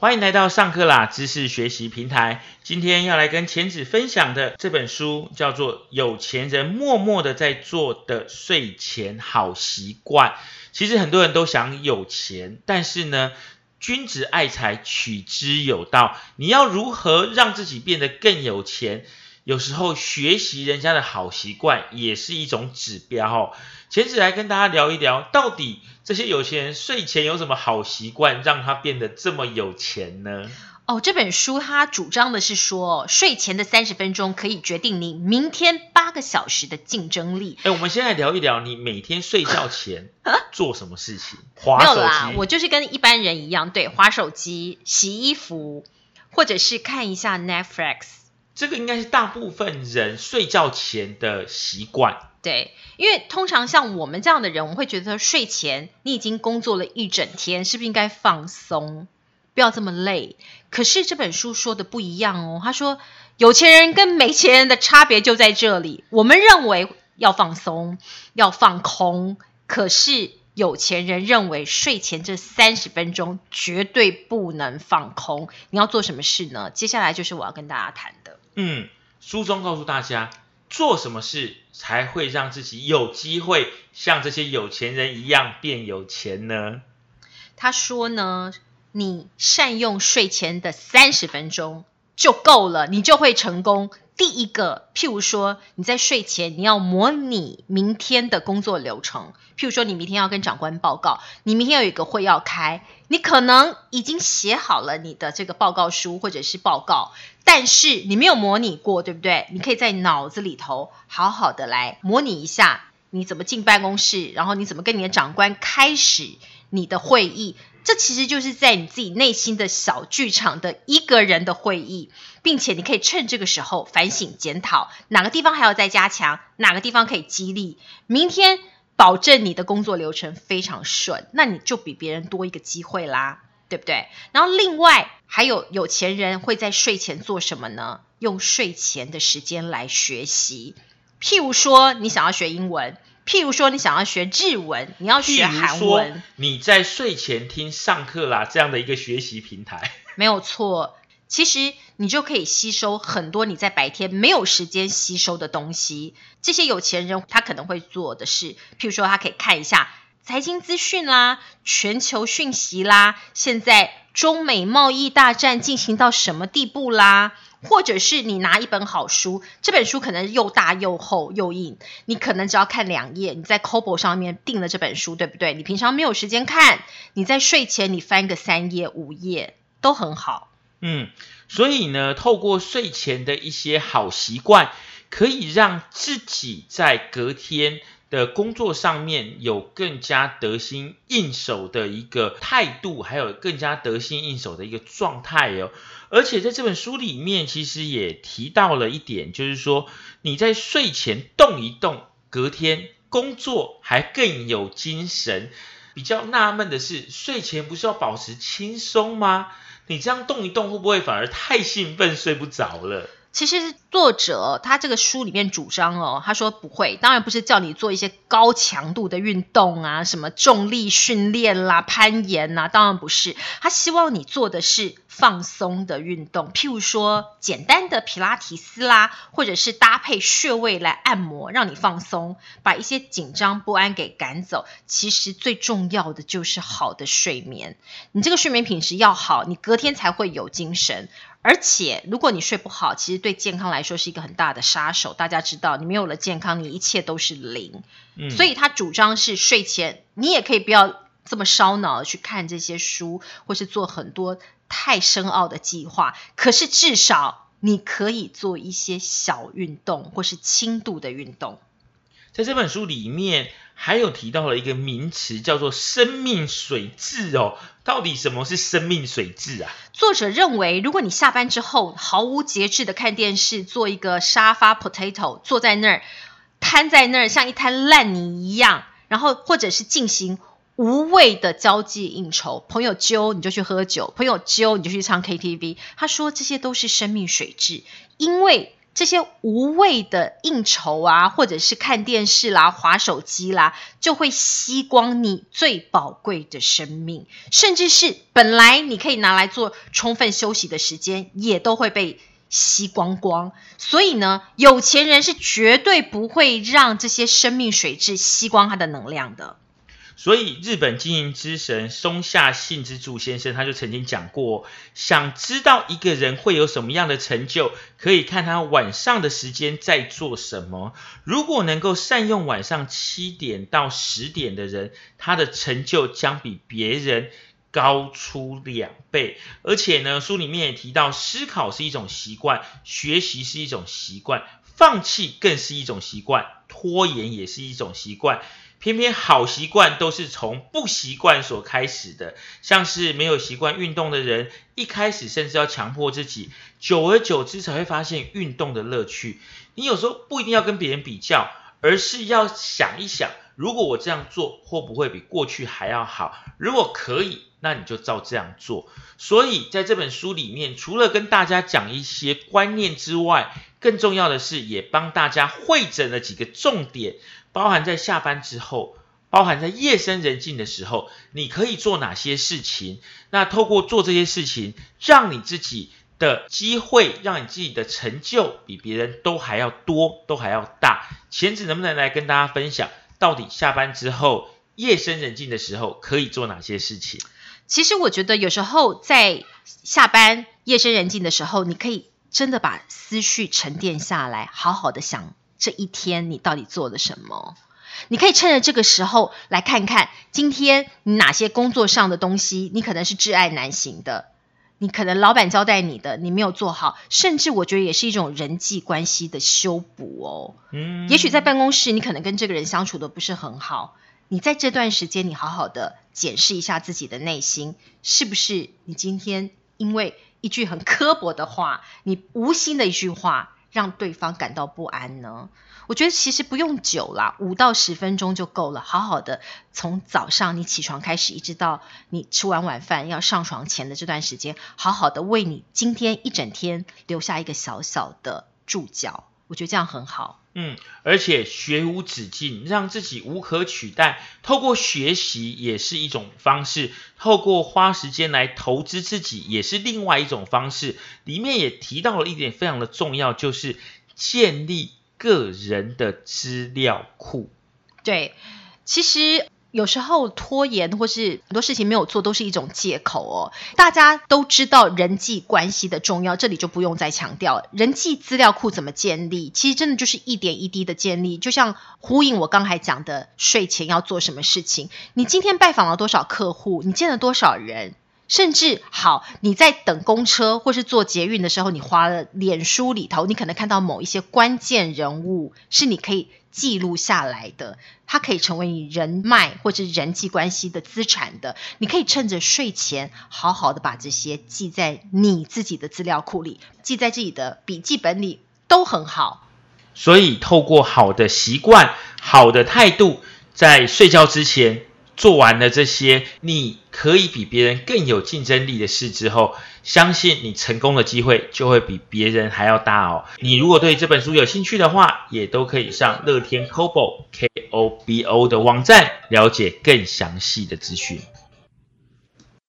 欢迎来到上课啦知识学习平台。今天要来跟钱子分享的这本书叫做《有钱人默默的在做的睡前好习惯》。其实很多人都想有钱，但是呢，君子爱财，取之有道。你要如何让自己变得更有钱？有时候学习人家的好习惯也是一种指标哦。前子来跟大家聊一聊，到底这些有钱人睡前有什么好习惯，让他变得这么有钱呢？哦，这本书它主张的是说，睡前的三十分钟可以决定你明天八个小时的竞争力。哎，我们现在聊一聊，你每天睡觉前 做什么事情？没有啦，我就是跟一般人一样，对，划手机、洗衣服，或者是看一下 Netflix。这个应该是大部分人睡觉前的习惯。对，因为通常像我们这样的人，我们会觉得睡前你已经工作了一整天，是不是应该放松，不要这么累？可是这本书说的不一样哦，他说有钱人跟没钱人的差别就在这里。我们认为要放松，要放空，可是有钱人认为睡前这三十分钟绝对不能放空。你要做什么事呢？接下来就是我要跟大家谈的。嗯，书中告诉大家，做什么事才会让自己有机会像这些有钱人一样变有钱呢？他说呢，你善用睡前的三十分钟就够了，你就会成功。第一个，譬如说你在睡前你要模拟明天的工作流程，譬如说你明天要跟长官报告，你明天有一个会要开，你可能已经写好了你的这个报告书或者是报告，但是你没有模拟过，对不对？你可以在脑子里头好好的来模拟一下，你怎么进办公室，然后你怎么跟你的长官开始你的会议。这其实就是在你自己内心的小剧场的一个人的会议，并且你可以趁这个时候反省检讨，哪个地方还要再加强，哪个地方可以激励，明天保证你的工作流程非常顺，那你就比别人多一个机会啦，对不对？然后另外还有有钱人会在睡前做什么呢？用睡前的时间来学习，譬如说你想要学英文。譬如说，你想要学日文，你要学韩文，你在睡前听上课啦，这样的一个学习平台，没有错。其实你就可以吸收很多你在白天没有时间吸收的东西。这些有钱人他可能会做的事，譬如说，他可以看一下财经资讯啦、全球讯息啦，现在中美贸易大战进行到什么地步啦？或者是你拿一本好书，这本书可能又大又厚又硬，你可能只要看两页，你在 Cobo 上面订了这本书，对不对？你平常没有时间看，你在睡前你翻个三页五页都很好。嗯，所以呢，透过睡前的一些好习惯，可以让自己在隔天。的工作上面有更加得心应手的一个态度，还有更加得心应手的一个状态哦。而且在这本书里面，其实也提到了一点，就是说你在睡前动一动，隔天工作还更有精神。比较纳闷的是，睡前不是要保持轻松吗？你这样动一动，会不会反而太兴奋，睡不着了？其实作者他这个书里面主张哦，他说不会，当然不是叫你做一些高强度的运动啊，什么重力训练啦、攀岩呐，当然不是。他希望你做的是放松的运动，譬如说简单的皮拉提斯啦，或者是搭配穴位来按摩，让你放松，把一些紧张不安给赶走。其实最重要的就是好的睡眠，你这个睡眠品质要好，你隔天才会有精神。而且，如果你睡不好，其实对健康来说是一个很大的杀手。大家知道，你没有了健康，你一切都是零。嗯，所以他主张是睡前，你也可以不要这么烧脑的去看这些书，或是做很多太深奥的计划。可是至少你可以做一些小运动，或是轻度的运动。在这本书里面，还有提到了一个名词，叫做“生命水质”哦。到底什么是生命水质啊？作者认为，如果你下班之后毫无节制的看电视，做一个沙发 potato，坐在那儿，瘫在那儿，像一滩烂泥一样，然后或者是进行无谓的交际应酬，朋友揪你就去喝酒，朋友揪你就去唱 KTV。他说这些都是生命水质，因为这些无谓的应酬啊，或者是看电视啦、划手机啦，就会吸光你最宝贵的生命，甚至是本来你可以拿来做充分休息的时间，也都会被吸光光。所以呢，有钱人是绝对不会让这些生命水质吸光他的能量的。所以，日本经营之神松下幸之助先生他就曾经讲过，想知道一个人会有什么样的成就，可以看他晚上的时间在做什么。如果能够善用晚上七点到十点的人，他的成就将比别人高出两倍。而且呢，书里面也提到，思考是一种习惯，学习是一种习惯，放弃更是一种习惯，拖延也是一种习惯。偏偏好习惯都是从不习惯所开始的，像是没有习惯运动的人，一开始甚至要强迫自己，久而久之才会发现运动的乐趣。你有时候不一定要跟别人比较，而是要想一想，如果我这样做，会不会比过去还要好？如果可以，那你就照这样做。所以在这本书里面，除了跟大家讲一些观念之外，更重要的是也帮大家会诊了几个重点。包含在下班之后，包含在夜深人静的时候，你可以做哪些事情？那透过做这些事情，让你自己的机会，让你自己的成就比别人都还要多，都还要大。前子能不能来跟大家分享，到底下班之后、夜深人静的时候可以做哪些事情？其实我觉得有时候在下班、夜深人静的时候，你可以真的把思绪沉淀下来，好好的想。这一天你到底做了什么？你可以趁着这个时候来看看，今天你哪些工作上的东西，你可能是挚爱难行的，你可能老板交代你的，你没有做好，甚至我觉得也是一种人际关系的修补哦。嗯，也许在办公室，你可能跟这个人相处的不是很好，你在这段时间，你好好的检视一下自己的内心，是不是你今天因为一句很刻薄的话，你无心的一句话。让对方感到不安呢？我觉得其实不用久啦，五到十分钟就够了。好好的从早上你起床开始，一直到你吃完晚饭要上床前的这段时间，好好的为你今天一整天留下一个小小的注脚。我觉得这样很好。嗯，而且学无止境，让自己无可取代。透过学习也是一种方式，透过花时间来投资自己也是另外一种方式。里面也提到了一点非常的重要，就是建立个人的资料库。对，其实。有时候拖延或是很多事情没有做都是一种借口哦。大家都知道人际关系的重要，这里就不用再强调人际资料库怎么建立。其实真的就是一点一滴的建立，就像呼应我刚才讲的，睡前要做什么事情。你今天拜访了多少客户？你见了多少人？甚至好，你在等公车或是坐捷运的时候，你花了脸书里头，你可能看到某一些关键人物，是你可以。记录下来的，它可以成为你人脉或者人际关系的资产的。你可以趁着睡前，好好的把这些记在你自己的资料库里，记在自己的笔记本里，都很好。所以，透过好的习惯、好的态度，在睡觉之前。做完了这些，你可以比别人更有竞争力的事之后，相信你成功的机会就会比别人还要大哦。你如果对这本书有兴趣的话，也都可以上乐天 Kobo K O B O 的网站了解更详细的资讯。